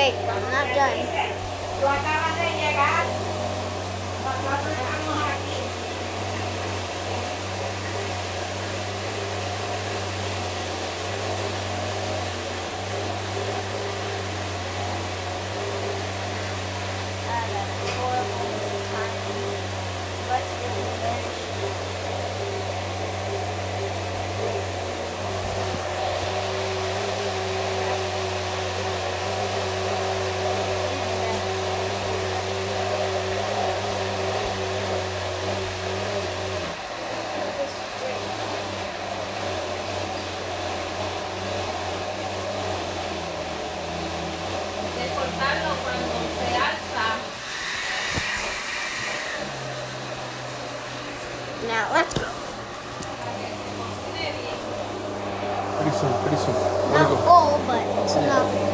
wait, I'm not done. De llegar. Nosotros estamos aquí. Ah, that horrible time. Let's get revenge. De cortarlo cuando se alza. Now let's go. para que se cocine bien. Pretty soon, pretty soon. Wanna Not go? full, but it's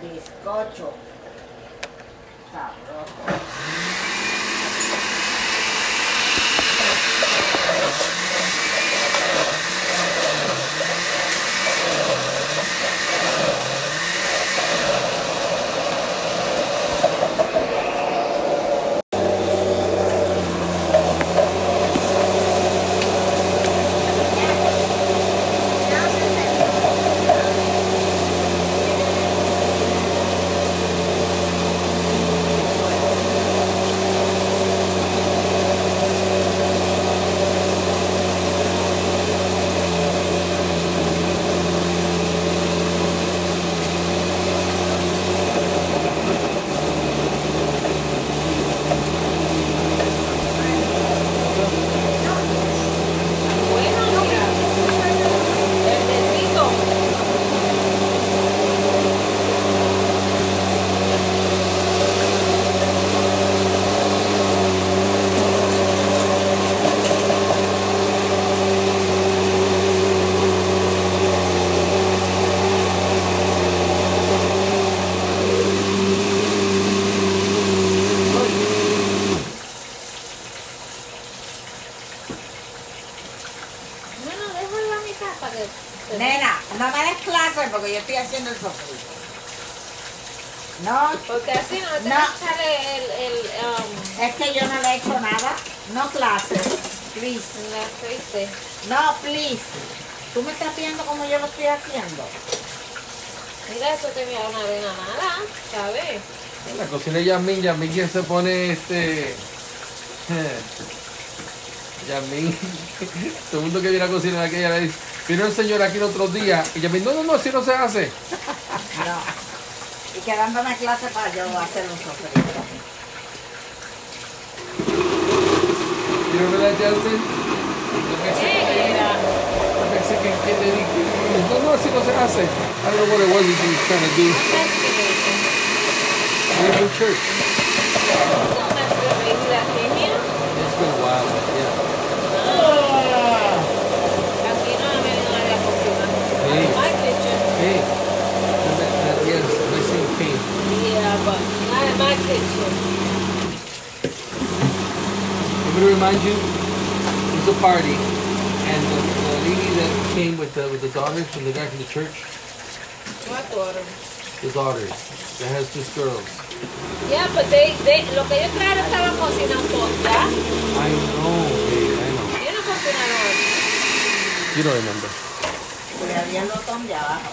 Bizcocho. Sabroso. Bueno, mira. Verdecito. Bueno, déjalo en la mitad para que... se- Nena, no me des clase porque yo estoy haciendo el sofrito. No, Porque así no te No. va a echar el, el, um, es que yo no le he hecho nada. No clases. Please. aceite. No, please. Tú me estás viendo como yo lo estoy haciendo. Mira, esto te mira una avena mala, ¿sabes? En la cocina de Yasmin, Yasmin quien se pone este. Yasmin, todo el mundo que viene a cocinar aquella le dice, vino el señor aquí el otro día y Yasmin, no, no, no, así no se hace. No. Y quedándome clase para yo hacer un sofrito. You? The Mexican, Era. the Mexican kid that he, he- no, no, así no se hace. I don't know what it was he was trying to do Investigation. church. Not in my kitchen. I'm gonna remind you, it was a party, and the, the lady that came with the with the daughters from the guy from the church, What daughter? the daughters, that has just girls. Yeah, but they, they, lo que ellos trajeron estaban cocinando ya. I know, babe, I know. Ellos no cocinaron aquí. You don't remember. Le había el botón de abajo.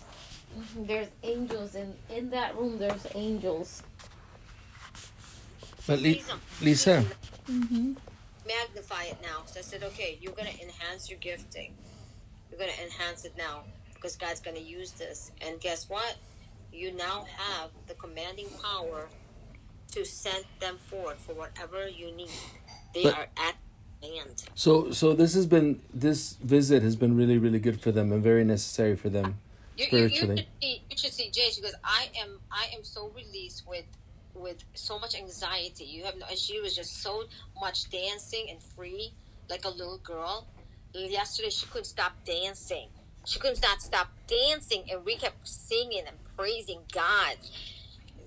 There's angels in in that room. There's angels. But Li- um, Lisa, mm-hmm. magnify it now. So I said, okay, you're going to enhance your gifting. You're going to enhance it now because God's going to use this. And guess what? You now have the commanding power to send them forward for whatever you need. They But- are at hand. so so this has been this visit has been really really good for them and very necessary for them. You, you, you, should see, you should see Jay. She goes, I am, I am so released with, with so much anxiety. You have no, and she was just so much dancing and free, like a little girl. Yesterday, she couldn't stop dancing. She couldn't not stop dancing, and we kept singing and praising God.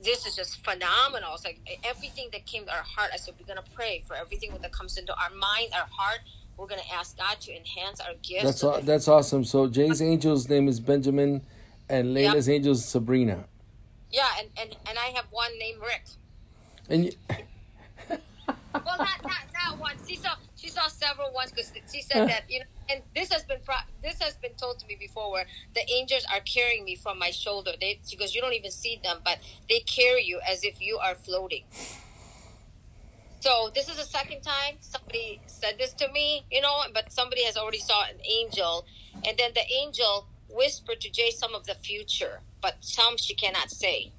This is just phenomenal. It's like everything that came to our heart. I said, we're gonna pray for everything that comes into our mind, our heart. We're gonna ask God to enhance our gifts. That's so aw- that's awesome. So Jay's angel's name is Benjamin, and Yep. Layla's angel is Sabrina. yeah, and, and and I have one named Rick. And you, well, not not not one. She saw she saw several ones because she said that you know, and this has been pro- this has been told to me before, where the angels are carrying me from my shoulder. They she goes, you don't even see them, but they carry you as if you are floating. So this is the second time somebody said this to me, you know, but somebody has already saw an angel, and then the angel whispered to Jay some of the future, but some she cannot say.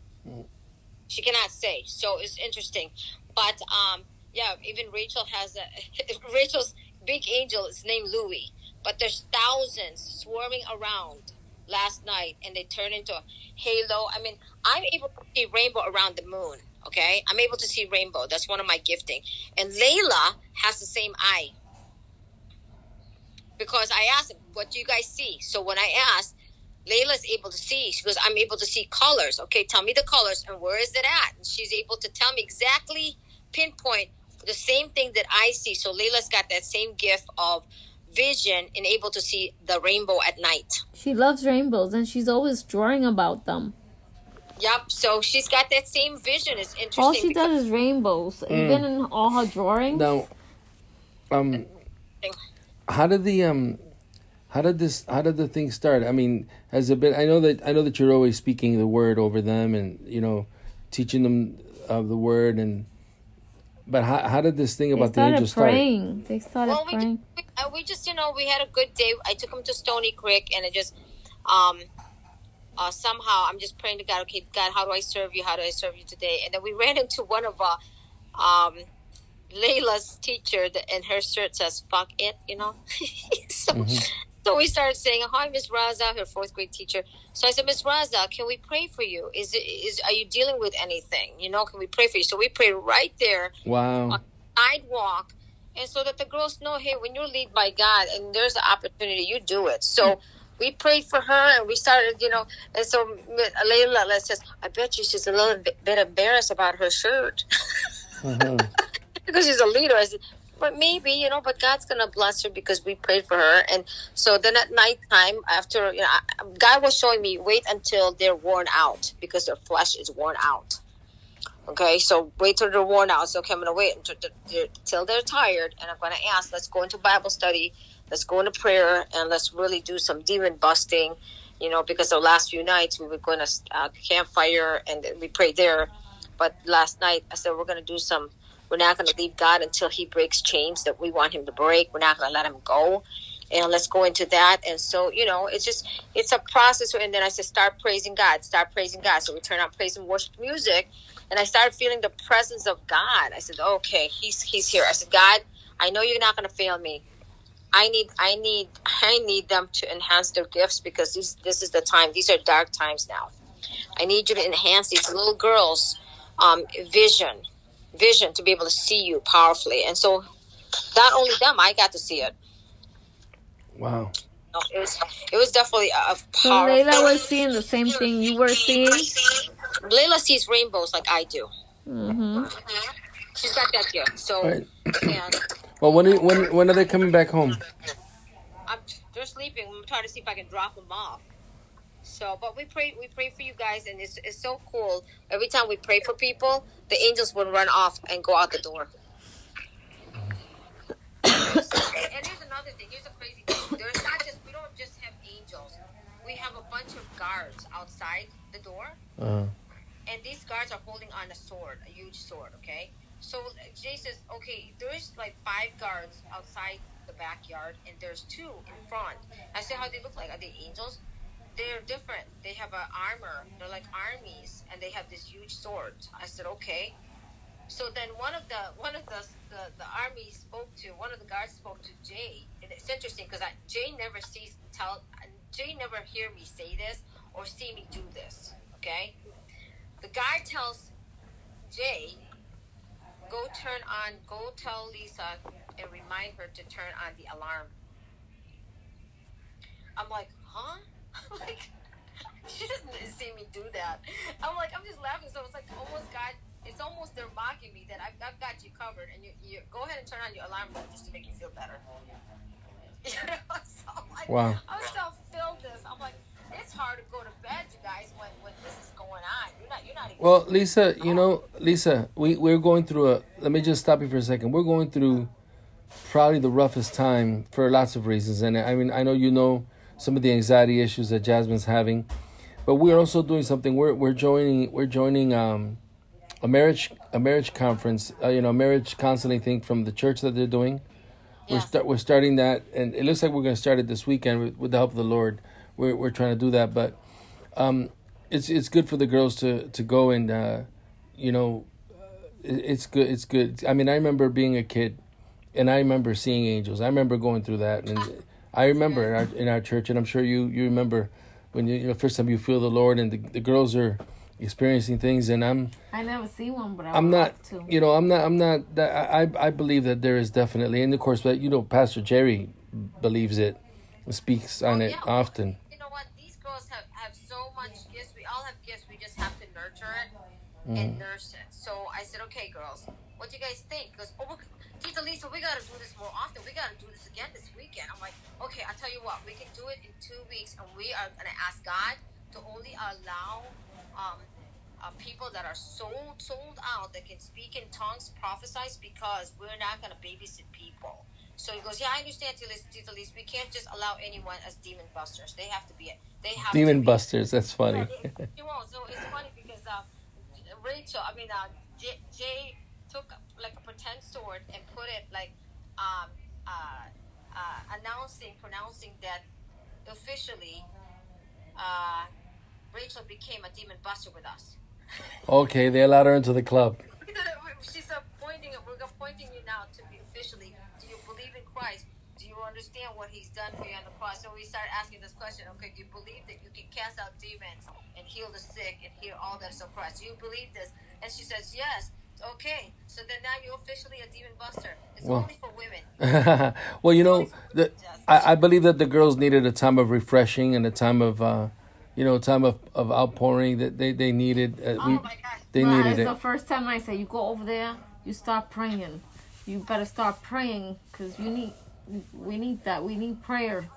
She cannot say. So it's interesting, but um, yeah, even Rachel has a Rachel's big angel is named Louis, but there's thousands swarming around last night, and they turn into a halo. I mean, I'm able to see rainbow around the moon. Okay, I'm able to see rainbow. That's one of my gifting. And Layla has the same eye because I asked "What do you guys see?" So when I asked, Layla's able to see. She goes, "I'm able to see colors." Okay, tell me the colors and where is it at? And she's able to tell me exactly, pinpoint the same thing that I see. So Layla's got that same gift of vision and able to see the rainbow at night. She loves rainbows and she's always drawing about them. Yep. So she's got that same vision. It's interesting. All she because- does is rainbows, even in all her drawings. now, um, how did the um, how did this how did the thing start? I mean, has it been? I know that I know that you're always speaking the word over them, and you know, teaching them of the word, and but how how did this thing about the started angels start? praying. They started Well, we just, praying. we, uh, we just, you know, we had a good day. I took him to Stony Creek, and it just, um, uh, somehow I'm just praying to God. Okay, God, how do I serve you? How do I serve you today? And then we ran into one of uh, um, Layla's teacher, and her shirt says "fuck it," you know. so, so we started saying, "Hi, Miss Raza," her fourth grade teacher. So I said, "Miss Raza, can we pray for you? Is it is are you dealing with anything? You know, can we pray for you?" So we prayed right there Wow. sidewalk and so that the girls know hey when you're led by god and there's an opportunity you do it so we prayed for her and we started you know and so layla says i bet you she's a little bit, embarrassed about her shirt Uh-huh. because she's a leader I said, but maybe you know but god's gonna bless her because we prayed for her and so then at nighttime after you know I- god was showing me wait until they're worn out because their flesh is worn out Okay, so wait till they're worn out. So okay, I'm gonna wait until they're, till they're tired, and I'm gonna ask. Let's go into Bible study. Let's go into prayer, and let's really do some demon busting. You know, because the last few nights we were going to uh, campfire and we prayed there, but last night I said we're gonna do some. We're not gonna leave God until He breaks chains that we want Him to break. We're not gonna let Him go, and let's go into that. And so you know, it's just it's a process. And then I said, start praising God. Start praising God. So we turn on praise and worship music and I started feeling the presence of God. I said, "Okay, he's he's here." I said, "God, I know you're not going to fail me. I need I need I need them to enhance their gifts because this this is the time. These are dark times now. I need you to enhance these little girls' um, vision, vision to be able to see you powerfully. And so, not only them, I got to see it. Wow. No, It was it was definitely a, a So powerful. Layla was seeing the same thing you were seeing. Layla sees rainbows like I do. hmm She's got that gift. So, Right. and Well, when are- when when are they coming back home? I'm, they're sleeping. I'm trying to see if I can drop them off. So, but we pray, we pray for you guys, and it's, it's so cool. Every time we pray for people, the angels will run off and go out the door. and here's another thing. Here's a crazy thing. There's not just we don't just have angels. we have a bunch of guards outside the door, Uh, and these guards are holding on a sword, a huge sword. Okay, so Jay says, okay, there's like five guards outside the backyard, and there's two in front. I said, how they look like? Are they angels? They're different. They have a armor. They're like armies, and they have this huge swords. I said, okay. So then one of the one of the the, the army spoke to one of the guards spoke to Jay, and it's interesting because I Jay never sees tell Jay never hear me say this or see me do this. Okay, the guy tells Jay, go turn on, go tell Lisa and remind her to turn on the alarm. I'm like, huh? like, she doesn't see me do that. I'm like, I'm just laughing. So it's like almost got, it's almost they're mocking me that I've, I've got you covered, and you, you go ahead and turn on your alarm just to make you feel better. You know, so I'm like, Wow. I'm still feel this. I'm like, it's hard to go to you guys, when, when this is going on. You're not, you're not even. Well, Lisa, you know, Lisa, we we're going through a. Let me just stop you for a second. We're going through probably the roughest time for lots of reasons, and I mean, I know you know some of the anxiety issues that Jasmine's having, but we're also doing something. We're we're joining we're joining um a marriage a marriage conference, uh, you know, marriage counseling thing from the church that they're doing. Yeah. We're start we're starting that, and it looks like we're going to start it this weekend with, with the help of the Lord. We're we're trying to do that, but um, it's it's good for the girls to to go and uh, you know, it, it's good. It's good. I mean, I remember being a kid, and I remember seeing angels. I remember going through that, and I remember in our, in our church, and I'm sure you you remember when you, you know first time you feel the Lord, and the, the girls are experiencing things, and I'm I never see one, but I I'm not, you know, I'm not, I'm not. That I, I believe that there is definitely, and of course, but you know, Pastor Jerry believes it, speaks on Oh, it yeah. often. you know what? These girls have, much gifts. We all have gifts. We just have to nurture it Mm. and nurse it. So I said, okay, girls, what do you guys think? Because, oh, Tita Lisa, we got to do this more often. We got to do this again this weekend. I'm like, okay, I'll tell you what. We can do it in two weeks, and we are going to ask God to only allow um, uh, people that are sold sold out that can speak in tongues prophesize because we're not going to babysit people. So he goes, yeah, I understand, Tita Lisa, Tita Lisa. We can't just allow anyone as demon busters. They have to be. They have Demon. Busters, that's funny. Yeah, they- won't. So it's funny because uh, Rachel, I mean, uh, Jay, Jay took like a pretend sword and put it like um, uh, uh, announcing, pronouncing that officially uh, Rachel became a demon buster with us. okay, they allowed her into the club. She's appointing, we're appointing you now to be officially. Do you believe in Christ? Do you understand what He's done for you on the cross? So we start asking this question. Okay, do you believe that you can cast out demons and heal the sick and heal all that is oppressed? Do you believe this? And she says yes. Okay, so then now you're officially a demon buster. It's Well- only for women. well, you know, the, I, I believe that the girls needed a time of refreshing and a time of, uh, you know, time of, of outpouring that they, they needed. Uh, Oh we, my gosh. they Well, needed it's it. the first time I say you go over there, you start praying. You better start praying because you need. We need that. We need prayer.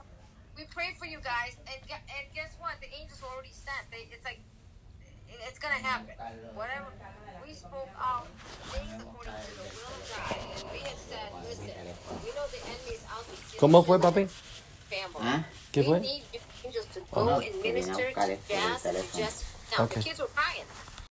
we pray for you guys, and and guess what? The angels were already sent. They, it's like it's gonna happen. Whatever we spoke out things according to the will of God, and we have said, listen, we know the enemy is out to kill ¿Cómo fue, you, papi? family. ¿Ah? ¿Qué we fue? need angels to Oh, no, and que vine a minister buscar to este and teléfono. Jess. Now Okay. the kids were